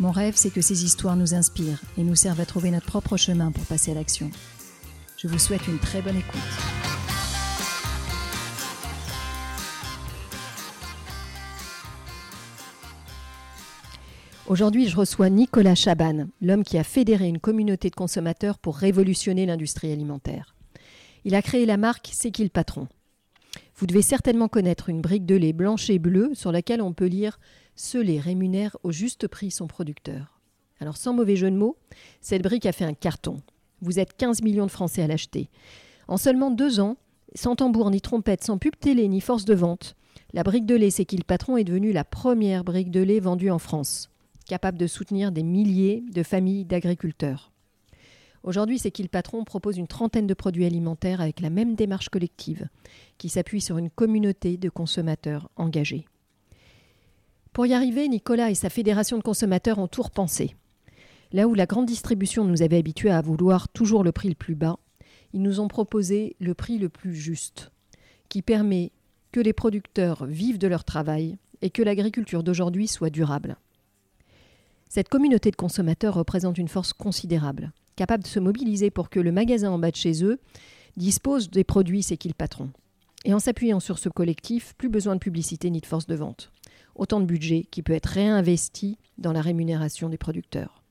Mon rêve, c'est que ces histoires nous inspirent et nous servent à trouver notre propre chemin pour passer à l'action. Je vous souhaite une très bonne écoute. Aujourd'hui, je reçois Nicolas Chaban, l'homme qui a fédéré une communauté de consommateurs pour révolutionner l'industrie alimentaire. Il a créé la marque C'est qui le patron? Vous devez certainement connaître une brique de lait blanche et bleue sur laquelle on peut lire lait rémunère au juste prix son producteur. Alors sans mauvais jeu de mots, cette brique a fait un carton. Vous êtes 15 millions de Français à l'acheter. En seulement deux ans, sans tambour ni trompette, sans pub télé ni force de vente, la brique de lait C'est qui le patron est devenue la première brique de lait vendue en France, capable de soutenir des milliers de familles d'agriculteurs. Aujourd'hui, C'est qui le patron propose une trentaine de produits alimentaires avec la même démarche collective, qui s'appuie sur une communauté de consommateurs engagés. Pour y arriver, Nicolas et sa fédération de consommateurs ont tout repensé. Là où la grande distribution nous avait habitués à vouloir toujours le prix le plus bas, ils nous ont proposé le prix le plus juste, qui permet que les producteurs vivent de leur travail et que l'agriculture d'aujourd'hui soit durable. Cette communauté de consommateurs représente une force considérable, capable de se mobiliser pour que le magasin en bas de chez eux dispose des produits C'est qui le patron. Et en s'appuyant sur ce collectif, plus besoin de publicité ni de force de vente autant de budget qui peut être réinvesti dans la rémunération des producteurs.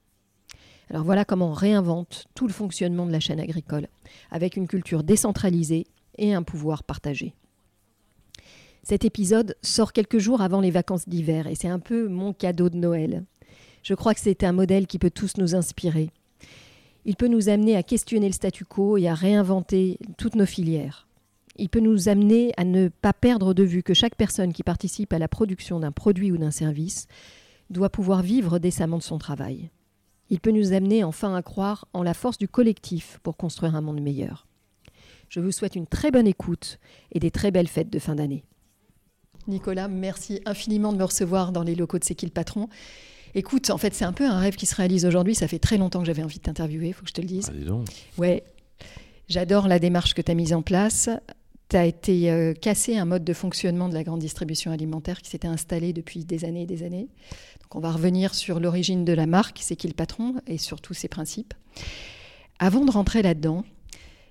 Alors voilà comment on réinvente tout le fonctionnement de la chaîne agricole, avec une culture décentralisée et un pouvoir partagé. Cet épisode sort quelques jours avant les vacances d'hiver et c'est un peu mon cadeau de Noël. Je crois que c'est un modèle qui peut tous nous inspirer. Il peut nous amener à questionner le statu quo et à réinventer toutes nos filières il peut nous amener à ne pas perdre de vue que chaque personne qui participe à la production d'un produit ou d'un service doit pouvoir vivre décemment de son travail. Il peut nous amener enfin à croire en la force du collectif pour construire un monde meilleur. Je vous souhaite une très bonne écoute et des très belles fêtes de fin d'année. Nicolas, merci infiniment de me recevoir dans les locaux de C'est qui le patron Écoute, en fait, c'est un peu un rêve qui se réalise aujourd'hui. Ça fait très longtemps que j'avais envie de t'interviewer, il faut que je te le dise. Allez donc. Ouais, j'adore la démarche que tu as mise en place as été euh, cassé un mode de fonctionnement de la grande distribution alimentaire qui s'était installé depuis des années et des années. Donc on va revenir sur l'origine de la marque, c'est qui le patron et surtout ses principes. Avant de rentrer là-dedans,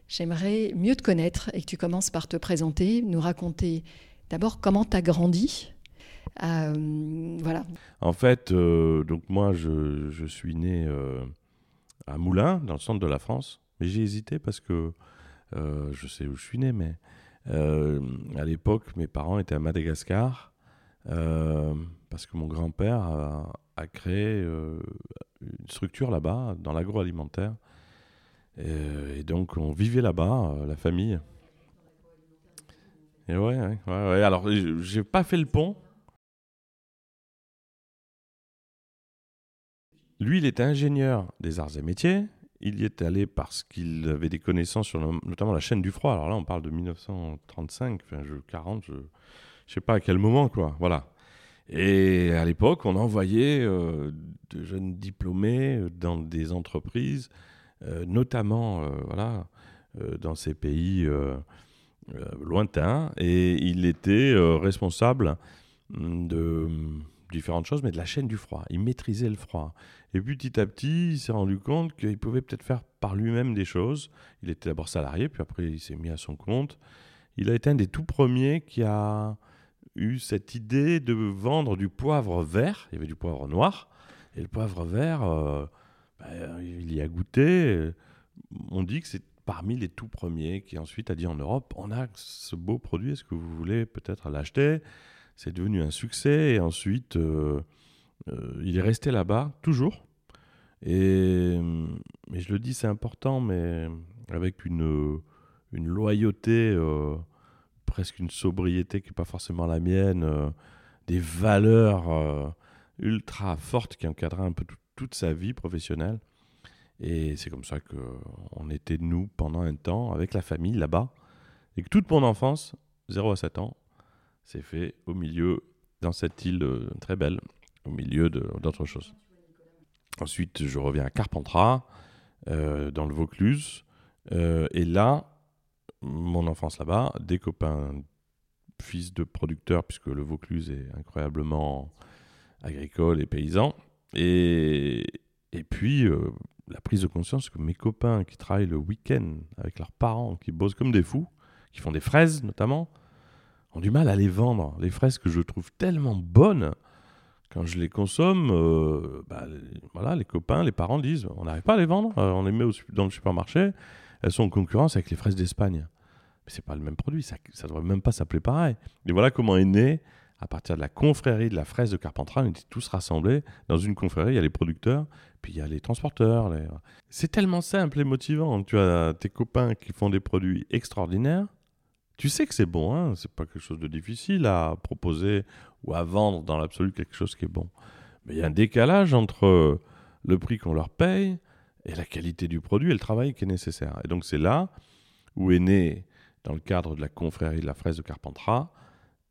j'aimerais mieux te connaître et que tu commences par te présenter, nous raconter d'abord comment tu as grandi. Euh, voilà. En fait, euh, donc moi, je, suis né à Moulins, dans le centre de la France, mais j'ai hésité parce que je sais où je suis né, mais à l'époque, mes parents étaient à Madagascar euh, parce que mon grand-père a, créé euh, une structure là-bas, dans l'agroalimentaire. Et, donc, on vivait là-bas, la famille. Et ouais, ouais, ouais, alors j'ai pas fait le pont. Lui, il était ingénieur des arts et métiers il y est allé parce qu'il avait des connaissances sur notamment la chaîne du froid. Alors là, on parle de 1935, enfin, je, 40, je ne sais pas à quel moment, quoi. Voilà. Et à l'époque, on envoyait euh, de jeunes diplômés dans des entreprises, euh, notamment euh, voilà, dans ces pays lointains. Et il était responsable de différentes choses, mais de la chaîne du froid. Il maîtrisait le froid. Et petit à petit, il s'est rendu compte qu'il pouvait peut-être faire par lui-même des choses. Il était d'abord salarié, puis après il s'est mis à son compte. Il a été un des tout premiers qui a eu cette idée de vendre du poivre vert. Il y avait du poivre noir. Et le poivre vert, euh, ben, il y a goûté. On dit que c'est parmi les tout premiers qui ensuite a dit en Europe, on a ce beau produit, est-ce que vous voulez peut-être l'acheter? C'est devenu un succès. Et ensuite... Euh, euh, il est resté là-bas, toujours. Et, je le dis, c'est important, mais avec une, une loyauté, euh, presque une sobriété qui n'est pas forcément la mienne, euh, des valeurs ultra forte qui encadrait un peu toute sa vie professionnelle. Et c'est comme ça qu'on était, nous, pendant un temps, avec la famille là-bas. Et que toute mon enfance, 0 à 7 ans, s'est fait au milieu, dans cette île euh, très belle, au milieu d'autres choses. Ensuite, je reviens à Carpentras, euh, dans le Vaucluse. Euh, et là, mon enfance là-bas, des copains fils de producteurs, puisque le Vaucluse est incroyablement agricole et paysan. Et, et puis, la prise de conscience que mes copains qui travaillent le week-end avec leurs parents, qui bossent comme des fous, qui font des fraises notamment, ont du mal à les vendre. Les fraises que je trouve tellement bonnes, quand je les consomme, euh, bah, voilà, les copains, les parents disent on n'arrive pas à les vendre, euh, on les met dans le supermarché, elles sont en concurrence avec les fraises d'Espagne. Mais c'est pas le même produit, ça ne devrait même pas s'appeler pareil. Et voilà comment est né, à partir de la confrérie de la fraise de Carpentras, on était tous rassemblés dans une confrérie, il y a les producteurs, puis il y a les transporteurs. C'est tellement simple et motivant. Tu as tes copains qui font des produits extraordinaires, tu sais que c'est bon, hein c'est pas quelque chose de difficile à proposer ou à vendre dans l'absolu quelque chose qui est bon. Mais il y a un décalage entre le prix qu'on leur paye et la qualité du produit et le travail qui est nécessaire. Et donc c'est là où est né, dans le cadre de la confrérie de la fraise de Carpentras,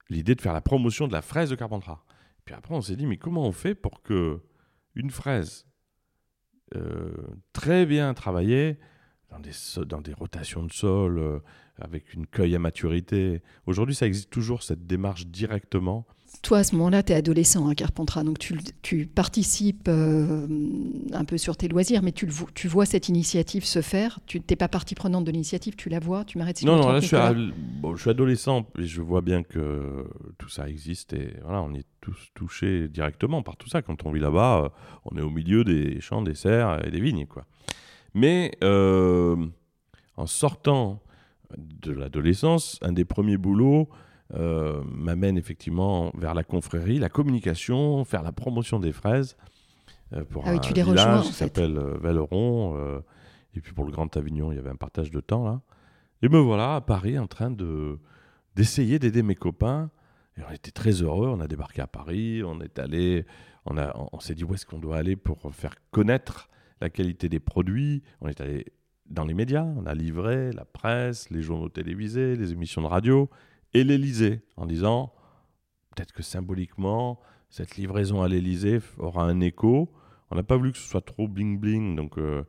l'idée de faire la promotion de la fraise de Carpentras. Puis après on s'est dit mais comment on fait pour que une fraise euh, très bien travaillée dans des, dans des rotations de sol, euh, avec une cueille à maturité. Aujourd'hui, ça existe toujours, cette démarche directement. Toi, à ce moment-là, tu es adolescent à Carpentras, donc tu, tu participes euh, un peu sur tes loisirs, mais tu, le, tu vois cette initiative se faire. Tu n'es pas partie prenante de l'initiative, tu la vois, tu m'arrêtes si Non, non, là, je suis, je suis, adolescent et je vois bien que tout ça existe et voilà, on est tous touchés directement par tout ça. Quand on vit là-bas, euh, on est au milieu des champs, des serres et des vignes, quoi. Mais euh, en sortant de l'adolescence, un des premiers boulots euh, m'amène effectivement vers la confrérie, la communication, faire la promotion des fraises euh, pour ah un tu village qui s'appelle Velleron. et puis pour le Grand Avignon, il y avait un partage de temps là. Et me voilà à Paris en train de d'essayer d'aider mes copains. Et on était très heureux. On a débarqué à Paris. On est allé. On, a, on s'est dit où est-ce qu'on doit aller pour faire connaître la qualité des produits? On est allé dans les médias, on a livré la presse, les journaux télévisés, les émissions de radio et l'Élysée en disant peut-être que symboliquement, cette livraison à l'Élysée aura un écho. On n'a pas voulu que ce soit trop bling-bling, donc euh,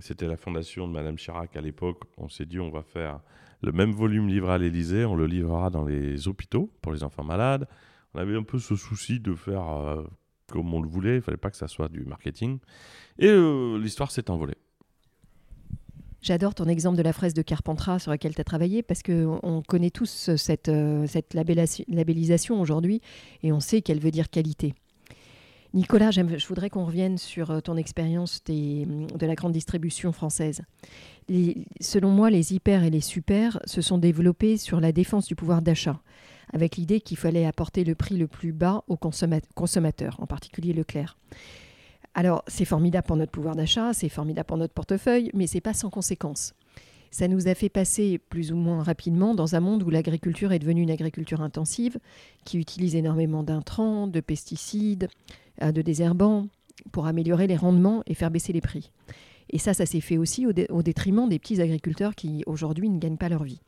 c'était la fondation de Madame Chirac à l'époque. On s'est dit on va faire le même volume livré à l'Élysée, on le livrera dans les hôpitaux pour les enfants malades. On avait un peu ce souci de faire euh, comme on le voulait, il fallait pas que ça soit du marketing. Et euh, l'histoire s'est envolée. J'adore ton exemple de la fraise de Carpentras sur laquelle tu as travaillé parce qu'on connaît tous cette, euh, cette labellisation aujourd'hui et on sait qu'elle veut dire qualité. Nicolas, je voudrais qu'on revienne sur euh, ton expérience de la grande distribution française. selon moi, les hyper et les super se sont développés sur la défense du pouvoir d'achat, avec l'idée qu'il fallait apporter le prix le plus bas aux consommateurs, en particulier Leclerc. Alors, c'est formidable pour notre pouvoir d'achat, c'est formidable pour notre portefeuille, mais c'est pas sans conséquence. Ça nous a fait passer plus ou moins rapidement dans un monde où l'agriculture est devenue une agriculture intensive, qui utilise énormément d'intrants, de pesticides, euh, de désherbants, pour améliorer les rendements et faire baisser les prix. Et ça, ça s'est fait aussi au, au détriment des petits agriculteurs qui aujourd'hui ne gagnent pas leur vie.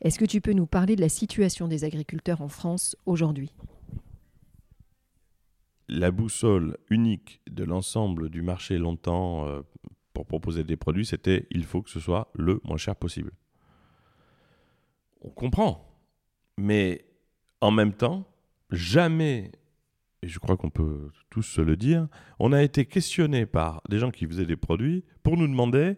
Est-ce que tu peux nous parler de la situation des agriculteurs en France aujourd'hui? La boussole unique de l'ensemble du marché longtemps euh, pour proposer des produits, c'était il faut que ce soit le moins cher possible. On comprend, mais en même temps, jamais, et je crois qu'on peut tous se le dire, on a été questionné par des gens qui faisaient des produits pour nous demander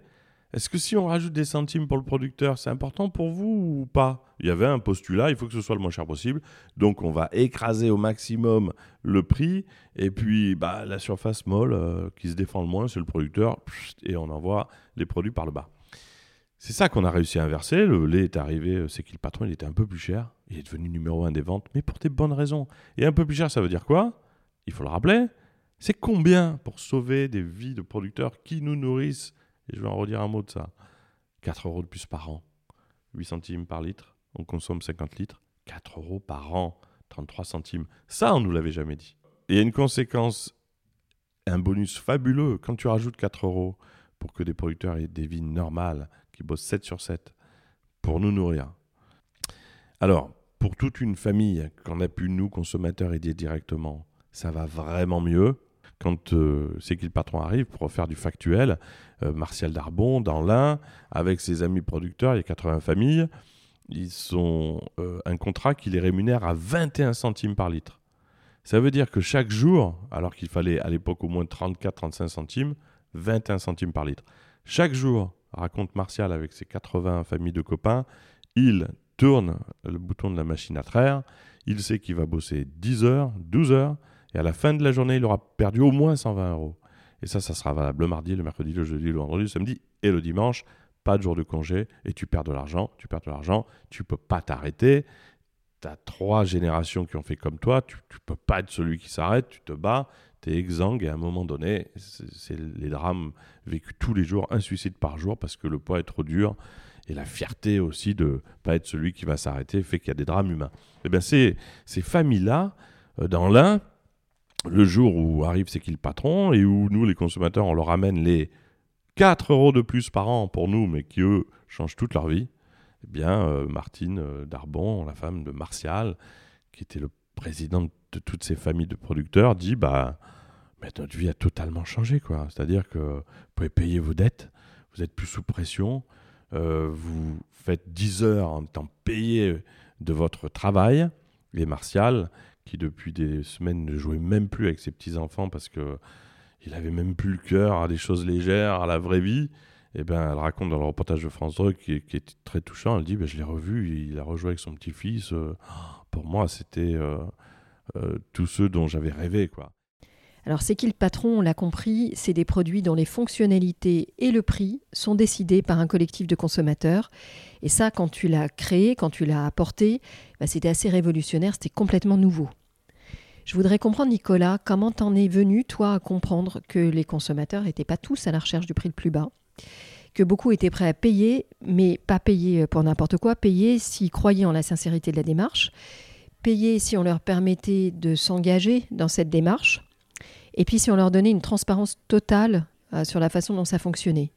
est-ce que si on rajoute des centimes pour le producteur, c'est important pour vous ou pas? Il y avait un postulat, il faut que ce soit le moins cher possible. Donc on va écraser au maximum le prix. Et puis bah, la surface molle euh, qui se défend le moins, c'est le producteur. Et on envoie les produits par le bas. C'est ça qu'on a réussi à inverser. Le lait est arrivé, euh, c'est qu'il le patron, il était un peu plus cher. Il est devenu numéro un des ventes, mais pour des bonnes raisons. Et un peu plus cher, ça veut dire quoi? Il faut le rappeler. C'est combien pour sauver des vies de producteurs qui nous nourrissent? Et je vais en redire un mot de ça. 4 euros de plus par an. 8 centimes par litre. On consomme 50 litres. 4 euros par an. 33 centimes. Ça, on nous l'avait jamais dit. il y a une conséquence, un bonus fabuleux quand tu rajoutes 4 euros pour que des producteurs aient des vies normales, qui bossent 7 sur 7 pour nous nourrir. Alors, pour toute une famille qu'on a pu, nous, consommateurs, aider directement, ça va vraiment mieux. Quand euh, c'est qui le patron arrive pour faire du factuel, euh, Martial Darbon, dans l'Ain, avec ses amis producteurs, il y a 80 familles, ils ont euh, un contrat qui les rémunère à 21 centimes par litre. Ça veut dire que chaque jour, alors qu'il fallait à l'époque au moins 34-35 centimes, 21 centimes par litre. Chaque jour, raconte Martial avec ses 80 familles de copains, il tourne le bouton de la machine à traire, il sait qu'il va bosser 10 heures, 12 heures, et à la fin de la journée, il aura perdu au moins 120 euros. Et ça, ça sera valable le mardi, le mercredi, le jeudi, le vendredi, le samedi et le dimanche. Pas de jour de congé et tu perds de l'argent, tu perds de l'argent, tu peux pas t'arrêter. Tu as trois générations qui ont fait comme toi, tu, ne peux pas être celui qui s'arrête, tu te bats, tu es exsangue et à un moment donné, c'est les drames vécus tous les jours, un suicide par jour parce que le poids est trop dur et la fierté aussi de pas être celui qui va s'arrêter fait qu'il y a des drames humains. Et eh bien ces, ces familles-là, euh, dans l'un, le jour où arrive c'est qui le patron et où nous, les consommateurs, on leur amène les 4 euros de plus par an pour nous, mais qui eux changent toute leur vie, eh bien, euh, Martine euh, Darbon, la femme de Martial, qui était le président de toutes ces familles de producteurs, dit bah, mais notre vie a totalement changé. quoi. C'est-à-dire que vous pouvez payer vos dettes, vous êtes plus sous pression, euh, vous faites 10 heures en étant payé de votre travail. Et Martial, qui depuis des semaines ne jouait même plus avec ses petits-enfants parce que il avait même plus le cœur à des choses légères, à la vraie vie. Et eh ben, elle raconte dans le reportage de France 2 qui, est très touchant. Elle dit ben, Je l'ai revu, il a rejoué avec son petit-fils. Euh, pour moi, c'était euh, euh, tous ceux dont j'avais rêvé. quoi. Alors, c'est qui le patron? On l'a compris, c'est des produits dont les fonctionnalités et le prix sont décidés par un collectif de consommateurs. Et ça, quand tu l'as créé, quand tu l'as apporté, bah, c'était assez révolutionnaire, c'était complètement nouveau. Je voudrais comprendre, Nicolas, comment t'en es venu, toi, à comprendre que les consommateurs n'étaient pas tous à la recherche du prix le plus bas, que beaucoup étaient prêts à payer, mais pas payer pour n'importe quoi, payer s'ils croyaient en la sincérité de la démarche, payer si on leur permettait de s'engager dans cette démarche, et puis si on leur donnait une transparence totale euh, sur la façon dont ça fonctionnait.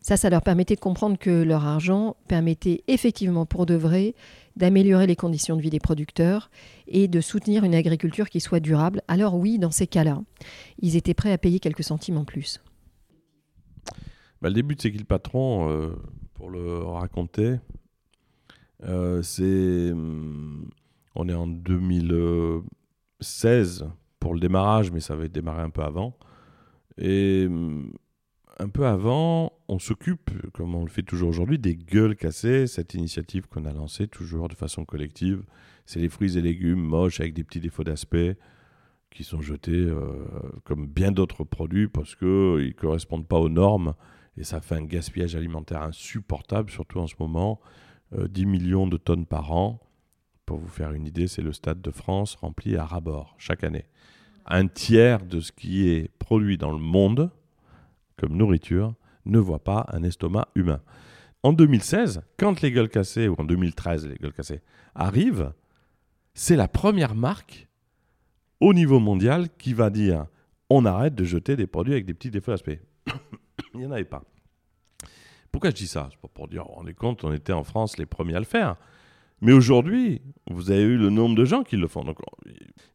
Ça, ça leur permettait de comprendre que leur argent permettait effectivement pour de vrai d'améliorer les conditions de vie des producteurs et de soutenir une agriculture qui soit durable. Alors oui, dans ces cas-là, ils étaient prêts à payer quelques centimes en plus. Bah, le début de C'est qui le patron, euh, pour le raconter, euh, c'est... Hum, on est en 2016 pour le démarrage, mais ça avait démarré un peu avant. Et hum, un peu avant, on s'occupe, comme on le fait toujours aujourd'hui, des gueules cassées, cette initiative qu'on a lancée toujours de façon collective. C'est les fruits et légumes moches avec des petits défauts d'aspect qui sont jetés euh, comme bien d'autres produits parce qu'ils ne correspondent pas aux normes et ça fait un gaspillage alimentaire insupportable, surtout en ce moment. 10 euh, millions de tonnes par an. Pour vous faire une idée, c'est le stade de France rempli à ras-bord chaque année. Un tiers de ce qui est produit dans le monde comme nourriture ne voit pas un estomac humain. En 2016, quand les gueules cassées, ou en 2013 les gueules cassées, arrivent, c'est la première marque au niveau mondial qui va dire on arrête de jeter des produits avec des petits défauts d'aspect. Il n'y en avait pas. Pourquoi je dis ça? C'est pour dire, on est compte, on était en France les premiers à le faire. Mais aujourd'hui, vous avez eu le nombre de gens qui le font.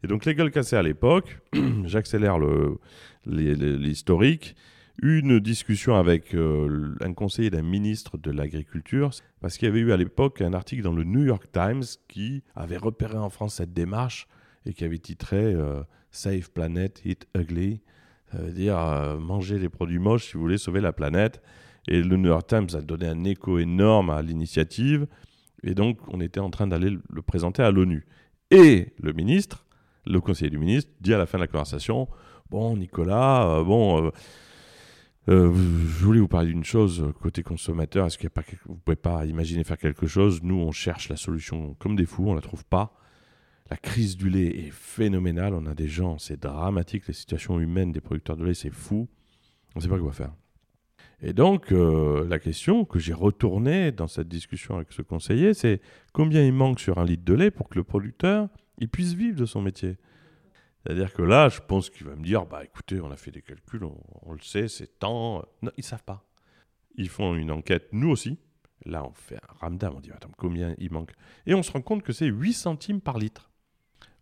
et donc les gueules cassées à l'époque, j'accélère l'historique, une discussion avec euh, un conseiller d'un ministre de l'Agriculture, parce qu'il y avait eu à l'époque un article dans le New York Times qui avait repéré en France cette démarche et qui avait titré euh, Save Planet, Eat Ugly. Ça veut dire euh, manger les produits moches si vous voulez sauver la planète. Et le New York Times a donné un écho énorme à l'initiative. Et donc, on était en train d'aller le présenter à l'ONU. Et le ministre, le conseiller du ministre, dit à la fin de la conversation Bon, Nicolas, bon euh, je voulais vous parler d'une chose euh, côté consommateur. Est-ce pas vous pouvez pas imaginer faire quelque chose? Nous, on cherche la solution comme des fous, on la trouve pas. La crise du lait est phénoménale. On a des gens, c'est dramatique. Les situations humaines des producteurs de lait, c'est fou. On ne sait pas quoi faire. Et donc, euh, la question que j'ai retournée dans cette discussion avec ce conseiller, c'est combien il manque sur un litre de lait pour que le producteur il puisse vivre de son métier? C'est-à-dire que là, je pense qu'il va me dire, bah écoutez, on a fait des calculs, on, le sait, c'est tant. Non, ils savent pas. Ils font une enquête, nous aussi. Là, on fait un ramdam, on dit, attends, combien il manque? Et on se rend compte que c'est 8 centimes par litre.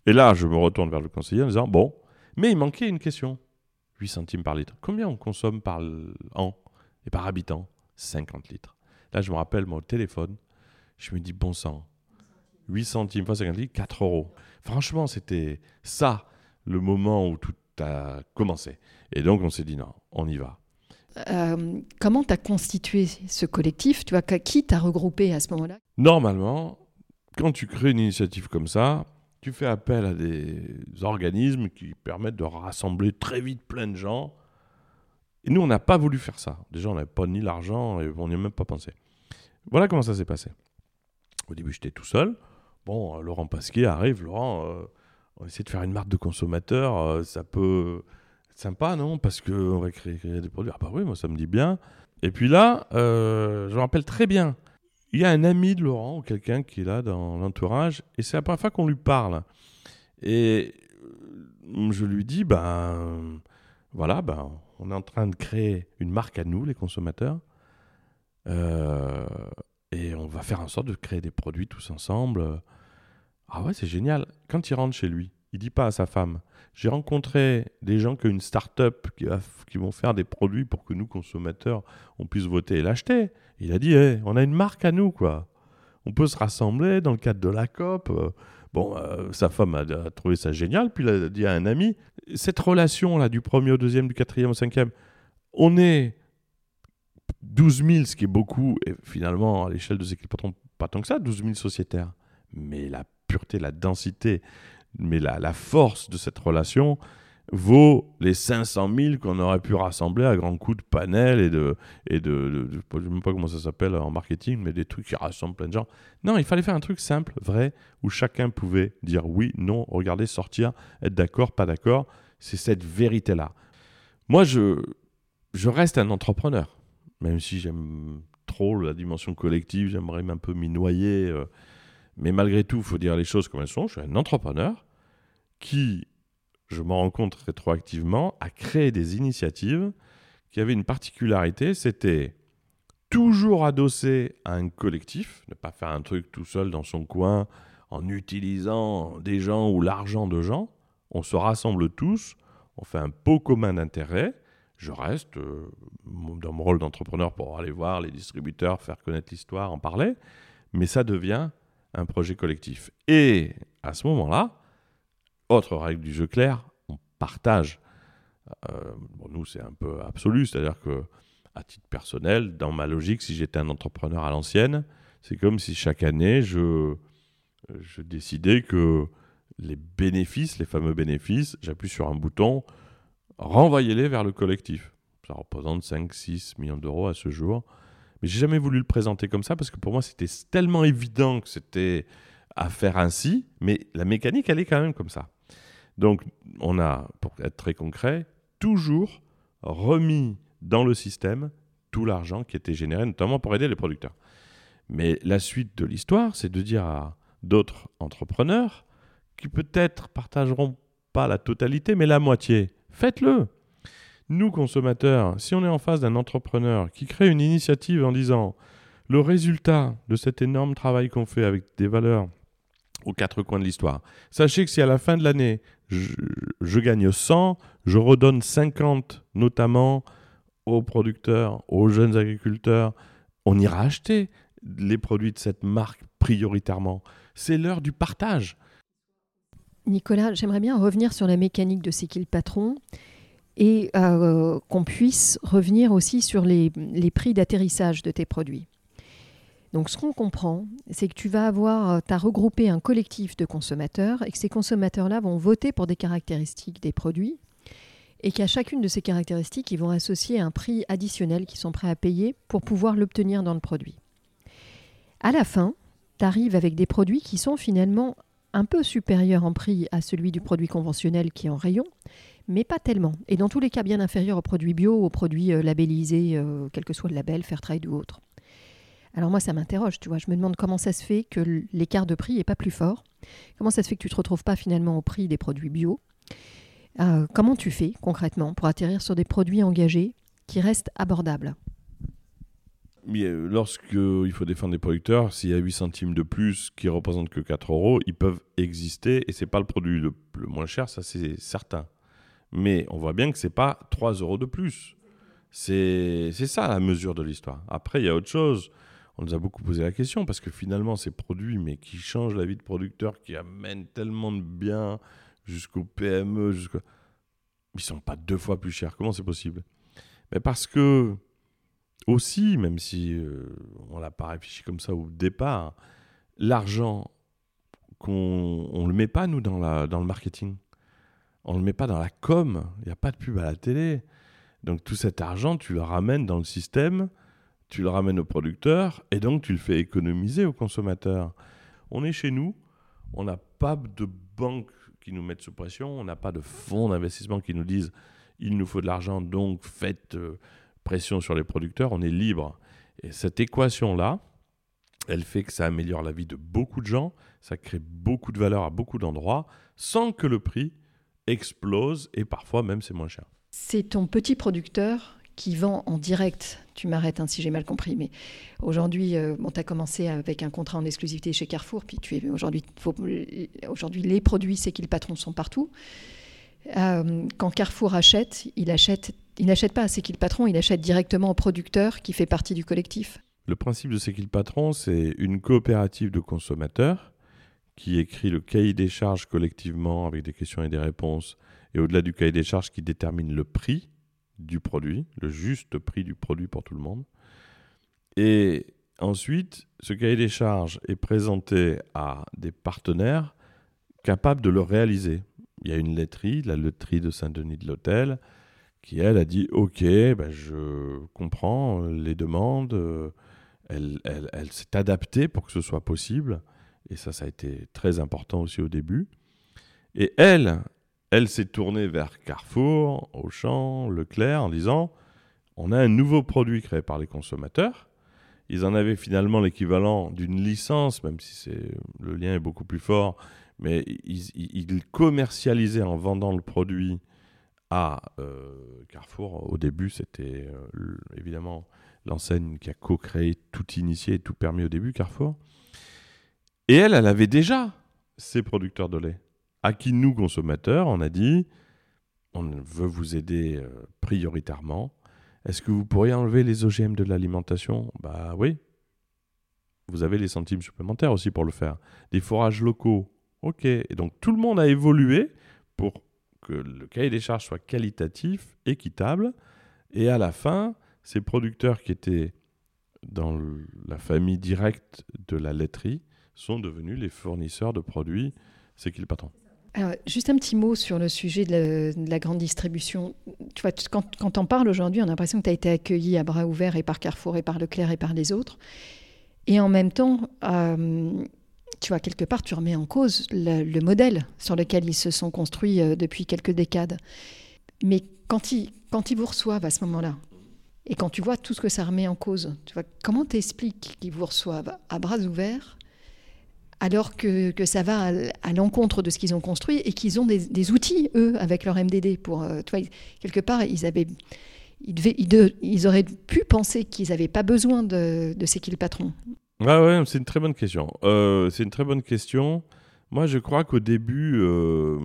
Et là, je me retourne vers le conseiller en disant, bon, mais il manquait une question. 8 centimes par litre. Combien on consomme par an? Et par habitant 50 litres. Là, je me rappelle, mon téléphone, je me dis, bon sang, 8 centimes fois 50 litres, 4 euros. Franchement, c'était ça le moment où tout a commencé. Et donc, on s'est dit, non, on y va. Euh, comment tu as constitué ce collectif? Tu vois, Qui t'a regroupé à ce moment-là? Normalement, quand tu crées une initiative comme ça, tu fais appel à des organismes qui permettent de rassembler très vite plein de gens. Et nous, on n'a pas voulu faire ça. Déjà, on n'avait pas ni l'argent et on n'y a même pas pensé. Voilà comment ça s'est passé. Au début, j'étais tout seul. Bon, euh, Laurent Pasquier arrive. Laurent, euh, on essaie de faire une marque de consommateur. Euh, ça peut être sympa, non? Parce qu'on va créer, créer, des produits. Ah bah oui, moi, ça me dit bien. Et puis là, je me rappelle très bien il y a un ami de Laurent ou quelqu'un qui est là dans l'entourage et c'est la première fois qu'on lui parle. Et euh, je lui dis, ben voilà, ben, on est en train de créer une marque à nous, les consommateurs. Euh, et on va faire en sorte de créer des produits tous ensemble. Ah ouais, c'est génial. Quand il rentre chez lui, il dit pas à sa femme J'ai rencontré des gens qui ont une start-up qui, qui, vont faire des produits pour que nous, consommateurs, on puisse voter et l'acheter. Il a dit On a une marque à nous, quoi. On peut se rassembler dans le cadre de la COP. Bon, euh, sa femme a, trouvé ça génial, puis il a dit à un ami Cette relation-là, du premier au deuxième, du quatrième au cinquième, on est 12 000, ce qui est beaucoup, et finalement, à l'échelle de ces patrons, pas tant que ça, 12 000 sociétaires. Mais la pureté, la densité, mais la, force de cette relation vaut les 500 000 qu'on aurait pu rassembler à grands coups de panel et de, et de, je ne sais même pas comment ça s'appelle en marketing, mais des trucs qui rassemblent plein de gens. Non, il fallait faire un truc simple, vrai, où chacun pouvait dire oui, non, regarder, sortir, être d'accord, pas d'accord. C'est cette vérité-là. Moi, je, je reste un entrepreneur, même si j'aime trop la dimension collective, j'aimerais un peu m'y noyer. Euh, mais malgré tout, il faut dire les choses comme elles sont. Je suis un entrepreneur qui, je m'en rends compte rétroactivement, a créé des initiatives qui avaient une particularité, c'était toujours adossé à un collectif, ne pas faire un truc tout seul dans son coin en utilisant des gens ou l'argent de gens. On se rassemble tous, on fait un pot commun d'intérêt. Je reste euh, dans mon rôle d'entrepreneur pour aller voir les distributeurs, faire connaître l'histoire, en parler, mais ça devient un projet collectif. Et à ce moment-là, autre règle du jeu clair, on partage. Euh, nous, c'est un peu absolu, c'est-à-dire que, à titre personnel, dans ma logique, si j'étais un entrepreneur à l'ancienne, c'est comme si chaque année, je, décidais que les bénéfices, les fameux bénéfices, j'appuie sur un bouton, renvoyez-les vers le collectif. Ça représente 5-6 millions d'euros à ce jour. Mais j'ai jamais voulu le présenter comme ça parce que pour moi, c'était tellement évident que c'était à faire ainsi, mais la mécanique, elle est quand même comme ça. Donc, on a, pour être très concret, toujours remis dans le système tout l'argent qui était généré, notamment pour aider les producteurs. Mais la suite de l'histoire, c'est de dire à d'autres entrepreneurs qui peut-être partageront pas la totalité, mais la moitié, faites-le. Nous, consommateurs, si on est en face d'un entrepreneur qui crée une initiative en disant le résultat de cet énorme travail qu'on fait avec des valeurs aux quatre coins de l'histoire, sachez que si à la fin de l'année, je, gagne 100, je redonne 50 notamment aux producteurs, aux jeunes agriculteurs, on ira acheter les produits de cette marque prioritairement. C'est l'heure du partage. Nicolas, j'aimerais bien revenir sur la mécanique de C'est qui patron et euh, qu'on puisse revenir aussi sur les, prix d'atterrissage de tes produits. Donc ce qu'on comprend, c'est que tu vas avoir, tu as regroupé un collectif de consommateurs et que ces consommateurs-là vont voter pour des caractéristiques des produits et qu'à chacune de ces caractéristiques, ils vont associer un prix additionnel qu'ils sont prêts à payer pour pouvoir l'obtenir dans le produit. À la fin, tu arrives avec des produits qui sont finalement un peu supérieurs en prix à celui du produit conventionnel qui est en rayon, mais pas tellement. Et dans tous les cas, bien inférieur aux produits bio, aux produits euh, labellisés, euh, quel que soit le label, Fairtrade ou autre. Alors moi, ça m'interroge, tu vois. Je me demande comment ça se fait que l'écart de prix n'est pas plus fort. Comment ça se fait que tu ne te retrouves pas finalement au prix des produits bio? Euh, comment tu fais concrètement pour atterrir sur des produits engagés qui restent abordables? Euh, Lorsqu'il faut défendre des producteurs, s'il y a 8 centimes de plus qui représentent que 4 euros, ils peuvent exister et c'est pas le produit le, moins cher, ça c'est certain. Mais on voit bien que c'est pas 3 euros de plus. C'est ça la mesure de l'histoire. Après, il y a autre chose. On nous a beaucoup posé la question parce que finalement, ces produits, mais qui changent la vie de producteurs, qui amènent tellement de biens jusqu'au PME, jusqu'au... ils sont pas deux fois plus chers. Comment c'est possible? Mais parce que aussi, même si euh, on l'a pas réfléchi comme ça au départ, l'argent qu'on on le met pas nous dans la dans le marketing, on le met pas dans la com. Il n'y a pas de pub à la télé. Donc tout cet argent, tu le ramènes dans le système, tu le ramènes au producteur et donc tu le fais économiser au consommateur. On est chez nous, on n'a pas de banque qui nous mettent sous pression, on n'a pas de fonds d'investissement qui nous disent il nous faut de l'argent, donc faites euh, pression sur les producteurs, on est libre. Et cette équation-là, elle fait que ça améliore la vie de beaucoup de gens, ça crée beaucoup de valeur à beaucoup d'endroits, sans que le prix explose et parfois même c'est moins cher. C'est ton petit producteur qui vend en direct. Tu m'arrêtes hein, si j'ai mal compris, mais aujourd'hui, euh, bon, tu as commencé avec un contrat en exclusivité chez Carrefour, puis tu es aujourd'hui, aujourd'hui les produits C'est qui le patron sont partout. Euh, quand Carrefour achète, il achète, il n'achète pas à C'est patron, il achète directement au producteur qui fait partie du collectif. Le principe de C'est patron, c'est une coopérative de consommateurs qui écrit le cahier des charges collectivement avec des questions et des réponses, et au-delà du cahier des charges qui détermine le prix du produit, le juste prix du produit pour tout le monde. Et ensuite, ce cahier des charges est présenté à des partenaires capables de le réaliser. Il y a une laiterie, la laiterie de Saint-Denis de l'Hôtel, qui elle a dit Ok, ben je comprends les demandes, elle, elle, elle s'est adaptée pour que ce soit possible. Et ça, ça a été très important aussi au début. Et elle, elle s'est tournée vers Carrefour, Auchan, Leclerc en disant on a un nouveau produit créé par les consommateurs. Ils en avaient finalement l'équivalent d'une licence, même si le lien est beaucoup plus fort, mais ils, commercialisaient en vendant le produit à euh, Carrefour. Au début, c'était euh, évidemment l'enseigne qui a co-créé, tout initié, tout permis au début, Carrefour. Et elle, elle avait déjà ses producteurs de lait à qui nous, consommateurs, on a dit, on veut vous aider euh, prioritairement. Est-ce que vous pourriez enlever les OGM de l'alimentation? Bah oui. Vous avez les centimes supplémentaires aussi pour le faire. Des forages locaux, ok. Et donc tout le monde a évolué pour que le cahier des charges soit qualitatif, équitable. Et à la fin, ces producteurs qui étaient dans la famille directe de la laiterie sont devenus les fournisseurs de produits. C'est qui le juste un petit mot sur le sujet de la, grande distribution. Tu vois, quand, quand on parle aujourd'hui, on a l'impression que tu as été accueilli à bras ouverts et par Carrefour et par Leclerc et par les autres. Et en même temps, euh, tu vois, quelque part, tu remets en cause le, modèle sur lequel ils se sont construits euh, depuis quelques décades. Mais quand ils, quand ils vous reçoivent à ce moment-là, et quand tu vois tout ce que ça remet en cause, tu vois, comment t'expliques qu'ils vous reçoivent à bras ouverts alors que, ça va à, l'encontre de ce qu'ils ont construit et qu'ils ont des, outils, eux, avec leur MDD. Pour, euh, quelque part, ils, avaient, ils, auraient pu penser qu'ils n'avaient pas besoin de, de C'est qui le patron ah ouais, c'est une très bonne question. Euh, c'est une très bonne question. Moi, je crois qu'au début, euh,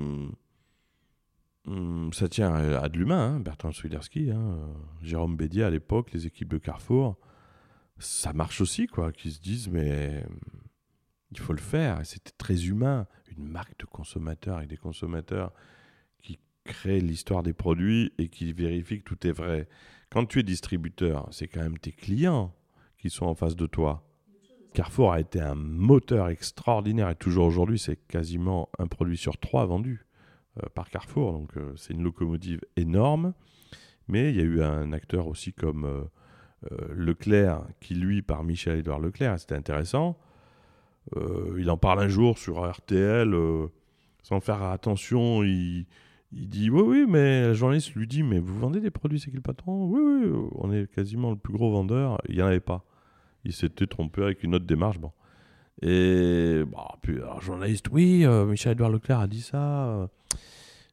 hmm, ça tient à, de l'humain. Hein, Bertrand Swiderski, hein, Jérôme Bédier à l'époque, les équipes de Carrefour. Ça marche aussi, quoi, qu'ils se disent, mais il faut le faire. C'était très humain. Une marque de consommateur avec des consommateurs qui créent l'histoire des produits et qui vérifient que tout est vrai. Quand tu es distributeur, c'est quand même tes clients qui sont en face de toi. Carrefour a été un moteur extraordinaire et toujours aujourd'hui, c'est quasiment un produit sur trois vendu euh, par Carrefour. Donc euh, c'est une locomotive énorme. Mais il y a eu un acteur aussi comme euh, Leclerc, qui lui, par Michel-Édouard Leclerc, c'était intéressant, il en parle un jour sur RTL, euh, sans faire attention. Il, dit Oui, oui, mais la journaliste lui dit Mais vous vendez des produits, c'est qui le patron? Oui, oui, on est quasiment le plus gros vendeur. Il n'y en avait pas. Il s'était trompé avec une autre démarche. Bon. Et puis, alors, journaliste, oui, euh, Michel-Edouard Leclerc a dit ça.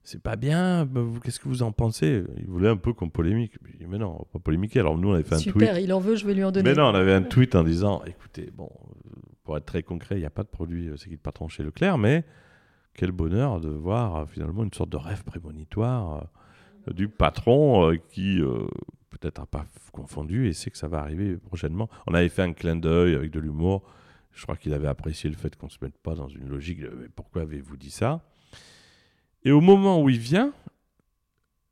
c'est pas bien, bah, qu'est-ce que vous en pensez? Il voulait un peu qu'on polémique. mais non, pas polémiquer. Alors nous, on avait fait un tweet. Super, il en veut, je vais lui en donner. Mais non, on avait un tweet en disant, écoutez, bon, pour être très concret, il n'y a pas de produit C'est qui le patron chez Leclerc, mais quel bonheur de voir euh, finalement une sorte de rêve prémonitoire euh, du patron euh, qui peut-être n'a pas confondu et sait que ça va arriver prochainement. On avait fait un clin d'œil avec de l'humour. Je crois qu'il avait apprécié le fait qu'on ne se mette pas dans une logique mais pourquoi avez-vous dit ça? Et au moment où il vient,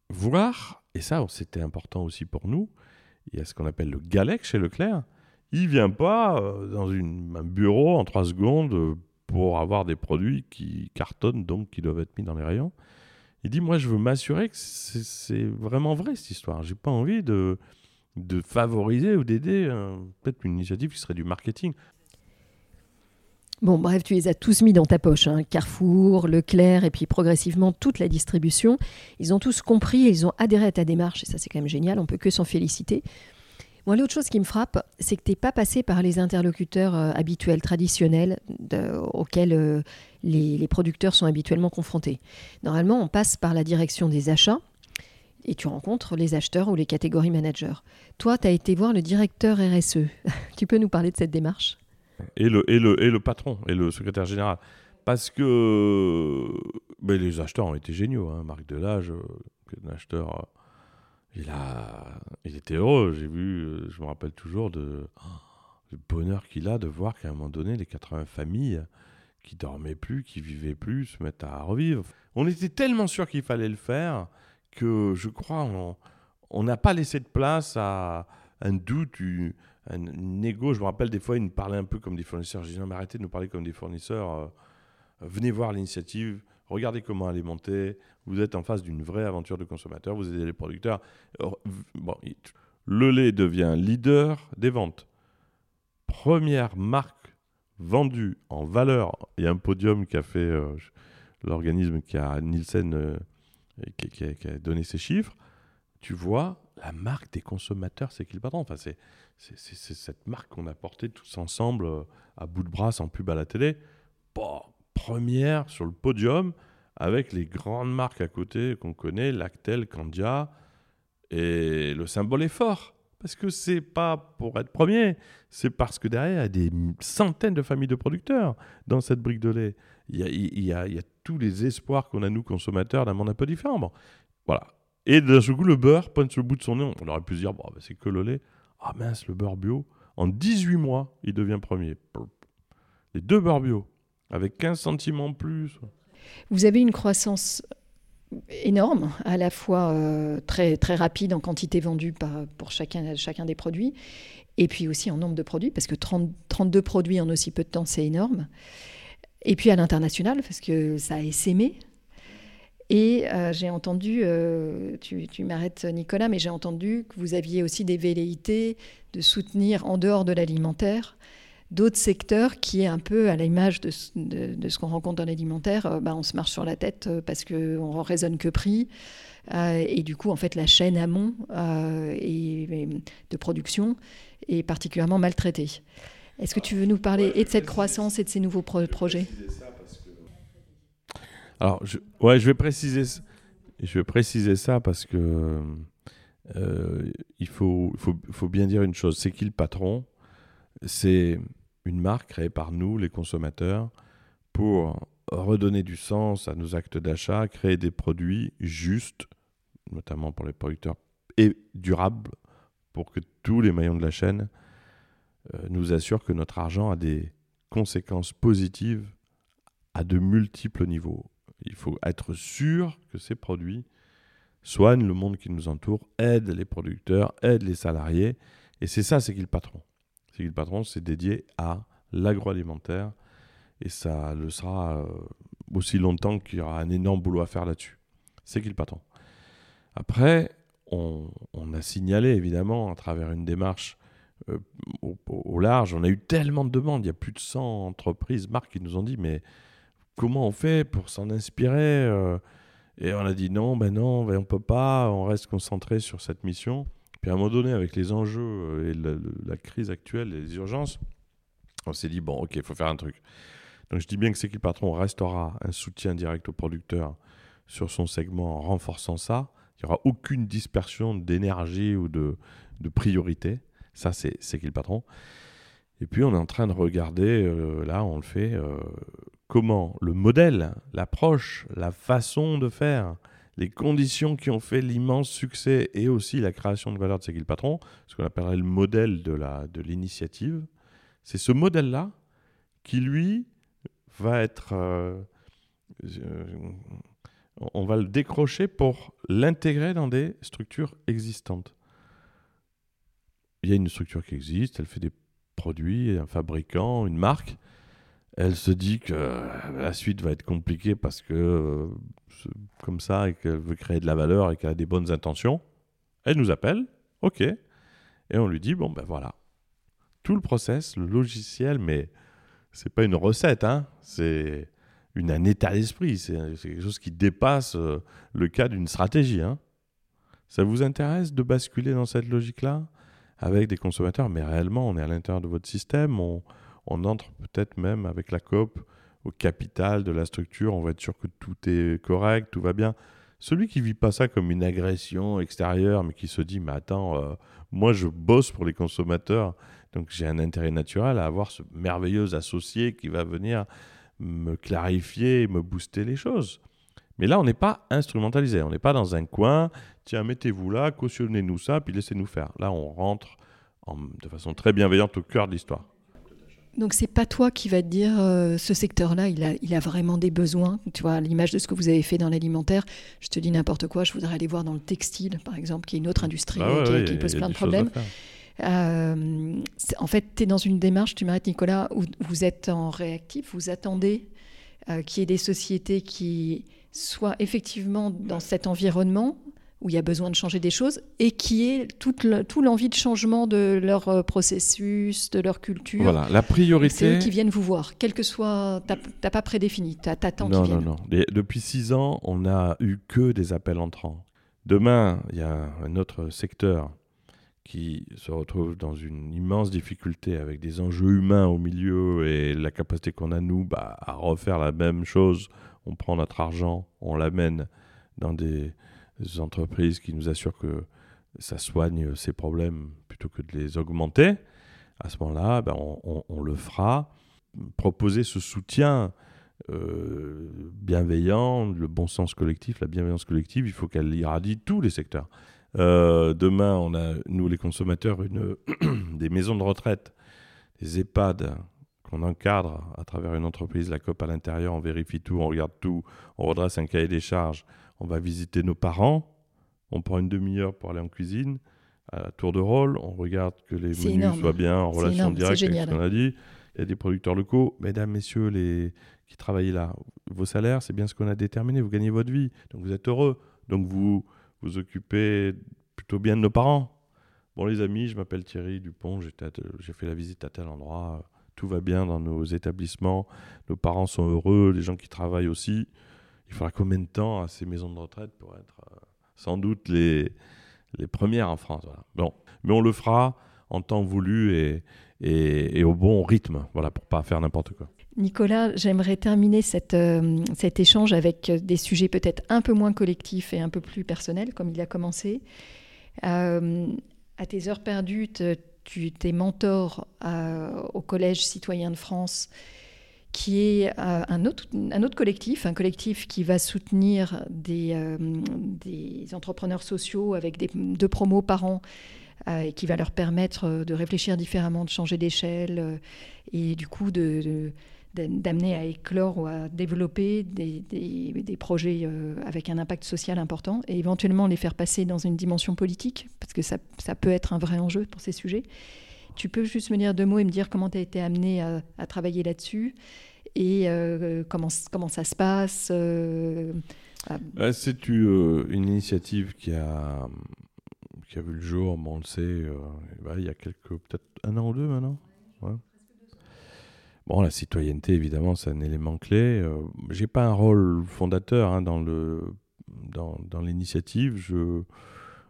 voir, et ça c'était important aussi pour nous, il y a ce qu'on appelle le GALEC chez Leclerc, il vient pas euh, dans un bureau en trois secondes euh, pour avoir des produits qui cartonnent, donc qui doivent être mis dans les rayons. Il dit, moi je veux m'assurer que c'est vraiment vrai cette histoire. J'ai pas envie de, favoriser ou d'aider peut-être une initiative qui serait du marketing. Bon, bref, tu les as tous mis dans ta poche. Hein. Carrefour, Leclerc, et puis progressivement toute la distribution. Ils ont tous compris, ils ont adhéré à ta démarche, et ça c'est quand même génial, on peut que s'en féliciter. Moi, l'autre chose qui me frappe, c'est que tu n'es pas passé par les interlocuteurs euh, habituels, traditionnels, auxquels euh, les, producteurs sont habituellement confrontés. Normalement, on passe par la direction des achats, et tu rencontres les acheteurs ou les catégories managers. Toi, tu as été voir le directeur RSE. tu peux nous parler de cette démarche? Et le, patron, et le secrétaire général. Parce que ben, les acheteurs ont été géniaux. Hein. Marc Delage, euh, un acheteur, euh, il, était heureux. J'ai vu, euh, je me rappelle toujours de, le bonheur qu'il a de voir qu'à un moment donné, les 80 familles qui dormaient plus, qui vivaient plus, se mettent à revivre. On était tellement sûr qu'il fallait le faire que je crois on n'a pas laissé de place à un doute, un, ego. Je me rappelle des fois, ils nous parlaient un peu comme des fournisseurs. Je disais, non, mais arrêtez de nous parler comme des fournisseurs. Euh, venez voir l'initiative. Regardez comment elle est montée. Vous êtes en face d'une vraie aventure de consommateur. Vous aidez les producteurs. bon, le lait devient leader des ventes. Première marque vendue en valeur. Il y a un podium qui a fait euh, l'organisme qui a Nielsen euh, qui, a donné ces chiffres. Tu vois, la marque des consommateurs, c'est qui le patron Enfin, c'est cette marque qu'on a portée tous ensemble euh, à bout de bras en pub à la télé. première sur le podium avec les grandes marques à côté qu'on connaît, Lactel, Candia. Et le symbole est fort. Parce que c'est pas pour être premier, c'est parce que derrière, il y a des centaines de familles de producteurs dans cette brique de lait. Il y a, tous les espoirs qu'on a, nous, consommateurs, d'un monde un peu différent. Bon, voilà. Et d'un seul coup, le beurre pointe le bout de son nez. On aurait pu se dire, bah, c'est que le lait. Ah mince, le beurre bio. En 18 mois, il devient premier. Les deux beurres bio, avec 15 centimes en plus. Vous avez une croissance énorme, à la fois euh, très, très rapide en quantité vendue par, pour chacun, chacun des produits, et puis aussi en nombre de produits, parce que 30, 32 produits en aussi peu de temps, c'est énorme. Et puis à l'international, parce que ça a essaimé, et euh, j'ai entendu, euh, tu, m'arrêtes Nicolas, mais j'ai entendu que vous aviez aussi des velléités de soutenir en dehors de l'alimentaire d'autres secteurs qui est un peu à l'image de, de, ce qu'on rencontre dans l'alimentaire. Euh, bah, on se marche sur la tête parce qu'on raisonne que prix. et du coup, en fait, la chaîne amont et, de production est particulièrement maltraitée. Est-ce que tu veux nous parler et de cette croissance et de ces nouveaux projets alors, je, ouais, je vais préciser, je vais préciser ça parce que euh, il faut, faut, faut, bien dire une chose, c'est qui le patron? C'est une marque créée par nous, les consommateurs, pour redonner du sens à nos actes d'achat, créer des produits justes, notamment pour les producteurs, et durables, pour que tous les maillons de la chaîne euh, nous assurent que notre argent a des conséquences positives à de multiples niveaux. Il faut être sûr que ces produits soignent le monde qui nous entoure, aident les producteurs, aident les salariés. Et c'est ça, c'est qui le patron. C'est le patron, c'est dédié à l'agroalimentaire. Et ça le sera euh, aussi longtemps qu'il y aura un énorme boulot à faire là-dessus. C'est qui le patron? Après, on, a signalé évidemment à travers une démarche euh, au, au, large, on a eu tellement de demandes, il y a plus de 100 entreprises, marques qui nous ont dit mais comment on fait pour s'en inspirer euh, Et on a dit non, ben non, ben on peut pas, on reste concentré sur cette mission. Puis à un moment donné, avec les enjeux euh, et la, crise actuelle et les urgences, on s'est dit bon, ok, il faut faire un truc. Donc je dis bien que c'est qui patron restera un soutien direct aux producteurs sur son segment en renforçant ça. Il n'y aura aucune dispersion d'énergie ou de, de priorité. Ça, c'est qui le patron. Et puis, on est en train de regarder, euh, là, on le fait, euh, comment le modèle, l'approche, la façon de faire, les conditions qui ont fait l'immense succès et aussi la création de valeur de le patron, ce qu'on appellerait le modèle de l'initiative, de c'est ce modèle-là qui, lui, va être... Euh, on va le décrocher pour l'intégrer dans des structures existantes. Il y a une structure qui existe, elle fait des produit, un fabricant, une marque, elle se dit que la suite va être compliquée parce que euh, comme ça et qu'elle veut créer de la valeur et qu'elle a des bonnes intentions. Elle nous appelle, ok, et on lui dit bon ben voilà, tout le process, le logiciel, mais c'est pas une recette, hein, c'est une, un état d'esprit, c'est quelque chose qui dépasse euh, le cas d'une stratégie. Hein. Ça vous intéresse de basculer dans cette logique-là? Avec des consommateurs, mais réellement, on est à l'intérieur de votre système, on, entre peut-être même avec la COP au capital de la structure, on va être sûr que tout est correct, tout va bien. Celui qui vit pas ça comme une agression extérieure, mais qui se dit, mais attends, euh, moi je bosse pour les consommateurs, donc j'ai un intérêt naturel à avoir ce merveilleux associé qui va venir me clarifier, me booster les choses. Mais là, on n'est pas instrumentalisé. On n'est pas dans un coin. Tiens, mettez-vous là, cautionnez-nous ça, puis laissez-nous faire. Là, on rentre de façon très bienveillante au cœur de l'histoire. Donc c'est pas toi qui va te dire euh, ce secteur-là, il a, il a vraiment des besoins. Tu vois, l'image de ce que vous avez fait dans l'alimentaire, je te dis n'importe quoi, je voudrais aller voir dans le textile, par exemple, qui est une autre industrie bah qui, pose plein de problèmes. Euh, en fait, tu es dans une démarche, tu m'arrêtes Nicolas, où vous êtes en réactif, vous attendez euh, qu'il y ait des sociétés qui soit effectivement dans cet environnement où il y a besoin de changer des choses et qui est toute l'envie de changement de leur euh, processus, de leur culture. Voilà, la priorité. C'est eux qui viennent vous voir, quel que soit. Tu n'as pas prédéfini, tu attends qu'ils viennent. Non, non, Depuis six ans, on n'a eu que des appels entrants. Demain, il y a un autre secteur qui se retrouve dans une immense difficulté avec des enjeux humains au milieu et la capacité qu'on a, nous, bah, à refaire la même chose on prend notre argent, on l'amène dans des entreprises qui nous assurent que ça soigne ces problèmes plutôt que de les augmenter. À ce moment-là, ben, on, le fera. Proposer ce soutien euh, bienveillant, le bon sens collectif, la bienveillance collective, il faut qu'elle irradie tous les secteurs. Euh, demain, on a, nous les consommateurs, une, des maisons de retraite, des EHPAD qu'on encadre à travers une entreprise, la COP à l'intérieur, on vérifie tout, on regarde tout, on redresse un cahier des charges, on va visiter nos parents, on prend une demi-heure pour aller en cuisine, à la tour de rôle, on regarde que les menus soient bien en relation directe avec ce qu'on a dit. Il y a des producteurs locaux, mesdames, messieurs, les qui travaillent là, vos salaires, c'est bien ce qu'on a déterminé, vous gagnez votre vie, donc vous êtes heureux, donc vous vous occupez plutôt bien de nos parents. Bon les amis, je m'appelle Thierry Dupont, j'ai fait la visite à tel endroit, tout va bien dans nos établissements, nos parents sont heureux, les gens qui travaillent aussi. Il faudra combien de temps à ces maisons de retraite pour être euh, sans doute les, les premières en France mais on le fera en temps voulu et, et, au bon rythme, voilà, pour pas faire n'importe quoi. Nicolas, j'aimerais terminer euh, cet échange avec des sujets peut-être un peu moins collectifs et un peu plus personnels, comme il a commencé. Euh, à tes heures perdues, tu es mentor au Collège citoyen de France, qui est euh, un, autre, collectif, un collectif qui va soutenir des, euh, entrepreneurs sociaux avec des, deux promos par an euh, et qui va leur permettre de réfléchir différemment, de changer d'échelle et du coup de d'amener à éclore ou à développer des, projets avec un impact social important et éventuellement les faire passer dans une dimension politique, parce que ça peut être un vrai enjeu pour ces sujets. Tu peux juste me dire deux mots et me dire comment tu as été amené à, travailler là-dessus et euh, comment, comment ça se passe euh, C'est une initiative qui a, qui a vu le jour, on le sait, il y a peut-être un an ou deux maintenant. Ouais. Bon, la citoyenneté, évidemment, c'est un élément clé. Euh, j'ai pas un rôle fondateur hein, dans le dans, l'initiative.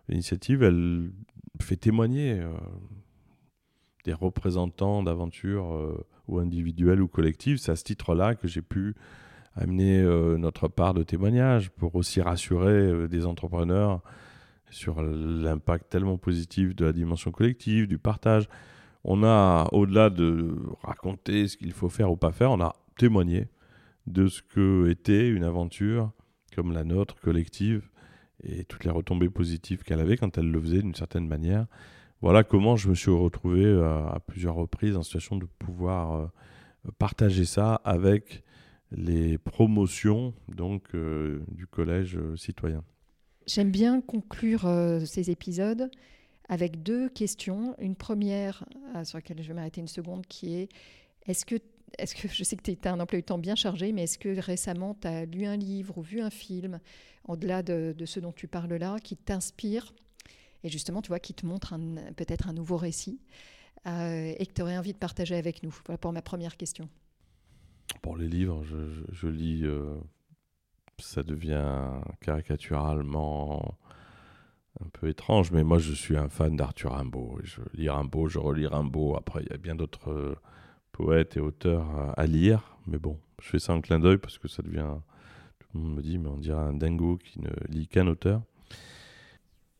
L'initiative, elle fait témoigner euh, des représentants d'aventures euh, ou individuelles ou collectives. C'est à ce titre-là que j'ai pu amener notre part de témoignage pour aussi rassurer des entrepreneurs sur l'impact tellement positif de la dimension collective, du partage. On a, au-delà de raconter ce qu'il faut faire ou pas faire, on a témoigné de ce que était une aventure comme la nôtre, collective, et toutes les retombées positives qu'elle avait quand elle le faisait d'une certaine manière. Voilà comment je me suis retrouvé euh, à, plusieurs reprises en situation de pouvoir euh, partager ça avec les promotions donc euh, du collège citoyen. J'aime bien conclure ces épisodes avec deux questions. Une première sur laquelle je vais m'arrêter une seconde qui est est-ce que est-ce que je sais que tu as un emploi du temps bien chargé, mais est-ce que récemment tu as lu un livre ou vu un film, au-delà de, de ce dont tu parles là, qui t'inspire et justement, tu vois, qui te montre peut-être un nouveau récit euh, et que tu aurais envie de partager avec nous Voilà pour ma première question. Pour les livres, je, lis, euh, ça devient caricaturalement un peu étrange, mais moi je suis un fan d'Arthur Rimbaud. Je lis Rimbaud, je relis Rimbaud. Après, il y a bien d'autres euh, poètes et auteurs à, lire, mais bon, je fais ça en clin d'œil parce que ça devient. Tout le monde me dit, mais on dirait un dingo qui ne lit qu'un auteur.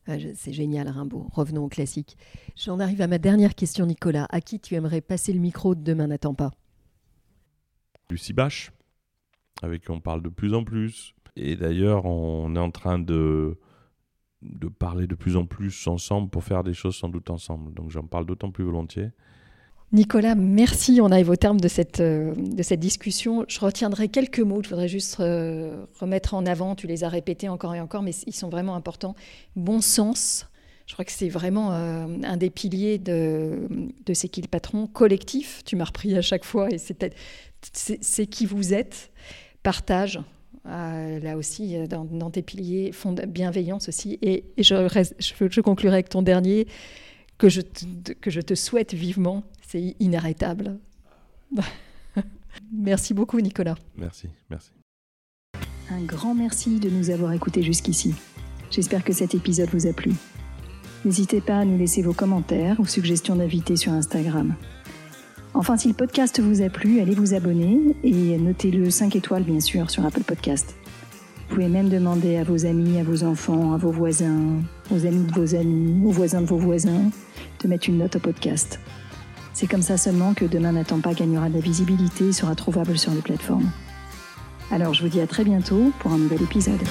Ah, c'est génial, Rimbaud. Revenons au classique. J'en arrive à ma dernière question, Nicolas. À qui tu aimerais passer le micro de Demain n'attend pas? Lucie Bache, avec qui on parle de plus en plus. Et d'ailleurs, on est en train de, de parler de plus en plus ensemble pour faire des choses sans doute ensemble. Donc j'en parle d'autant plus volontiers. Nicolas, merci. On arrive au terme de cette, euh, de cette discussion. Je retiendrai quelques mots. Je voudrais juste euh, remettre en avant. Tu les as répétés encore et encore, mais ils sont vraiment importants. Bon sens. Je crois que c'est vraiment euh, un des piliers de, de C'est qui patron collectif. Tu m'as repris à chaque fois et c'est qui vous êtes. Partage. là aussi, dans, tes piliers, bienveillance aussi. Et, je conclurai avec ton dernier que je que je te souhaite vivement, c'est inarrêtable. merci beaucoup, Nicolas. Merci, merci. Un grand merci de nous avoir écoutés jusqu'ici. J'espère que cet épisode vous a plu. N'hésitez pas à nous laisser vos commentaires ou suggestions d'invités sur Instagram. Enfin, si le podcast vous a plu, allez vous abonner et notez-le 5 étoiles, bien sûr, sur Apple Podcast. Vous pouvez même demander à vos amis, à vos enfants, à vos voisins, aux amis de vos amis, aux voisins de vos voisins, de mettre une note au podcast. C'est comme ça seulement que Demain n'attend pas gagnera de la visibilité et sera trouvable sur les plateformes. Alors je vous dis à très bientôt pour un nouvel épisode.